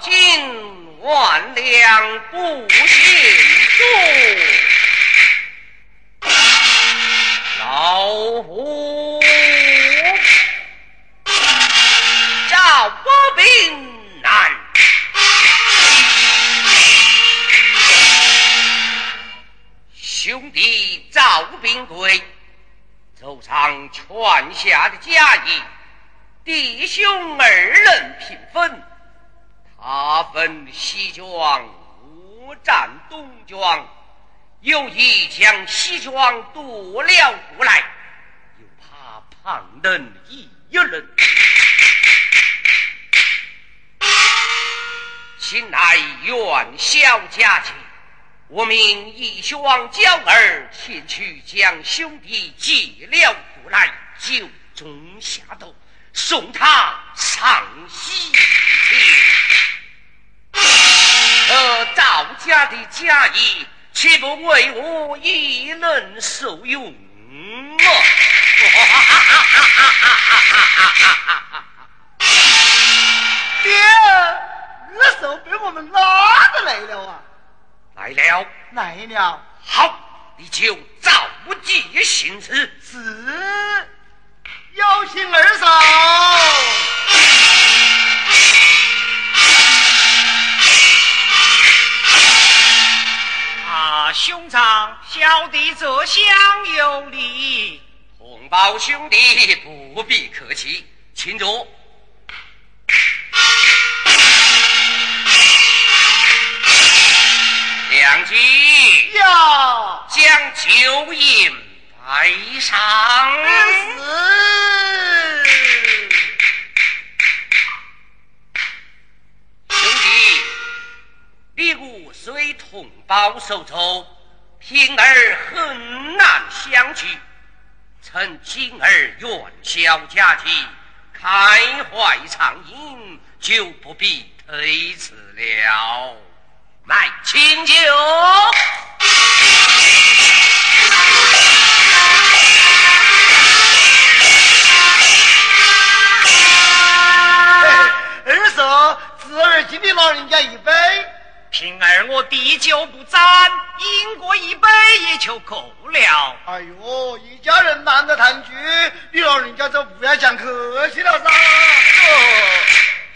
献上，黄金万两不嫌多，老夫赵国兵难。兄弟赵兵贵，奏上传下的家业，弟兄二人平分。西庄，我占东庄，又一将西庄夺了过来，又怕旁人议论。请来元宵佳节。我命义兄娇儿前去将兄弟接了过来，就中下毒，送他上西天。这赵家的家业，岂不为我一人受用吗？爹，二手被我们拉的来了啊！来了，来了。好，你就照计行事。是，有请二兄长，小弟这厢有礼。同胞兄弟不必客气，请坐。两军要将酒饮摆上。兄弟，你我虽同胞受仇，平儿很难相聚。趁今儿元宵佳节，开怀畅饮，就不必推辞了。来，请酒。二嫂，侄儿敬你老人家一杯。平儿我滴酒不沾，饮过一杯也就够了。哎呦，一家人难得团聚，你老人家就不要讲客气了噻。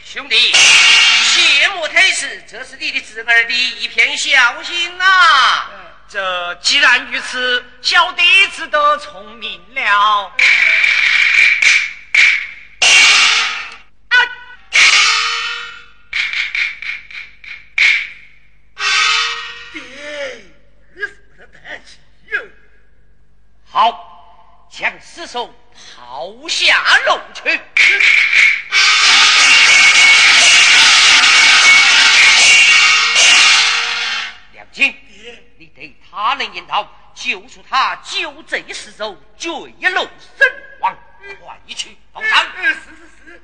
兄弟，切莫推辞，这是你的侄儿的一片孝心啊！这既然如此，小弟只得从命了。爹，将尸首抛下楼去。梁金，你得他能引导，救出他救贼尸首，坠楼身亡，快去报上。是是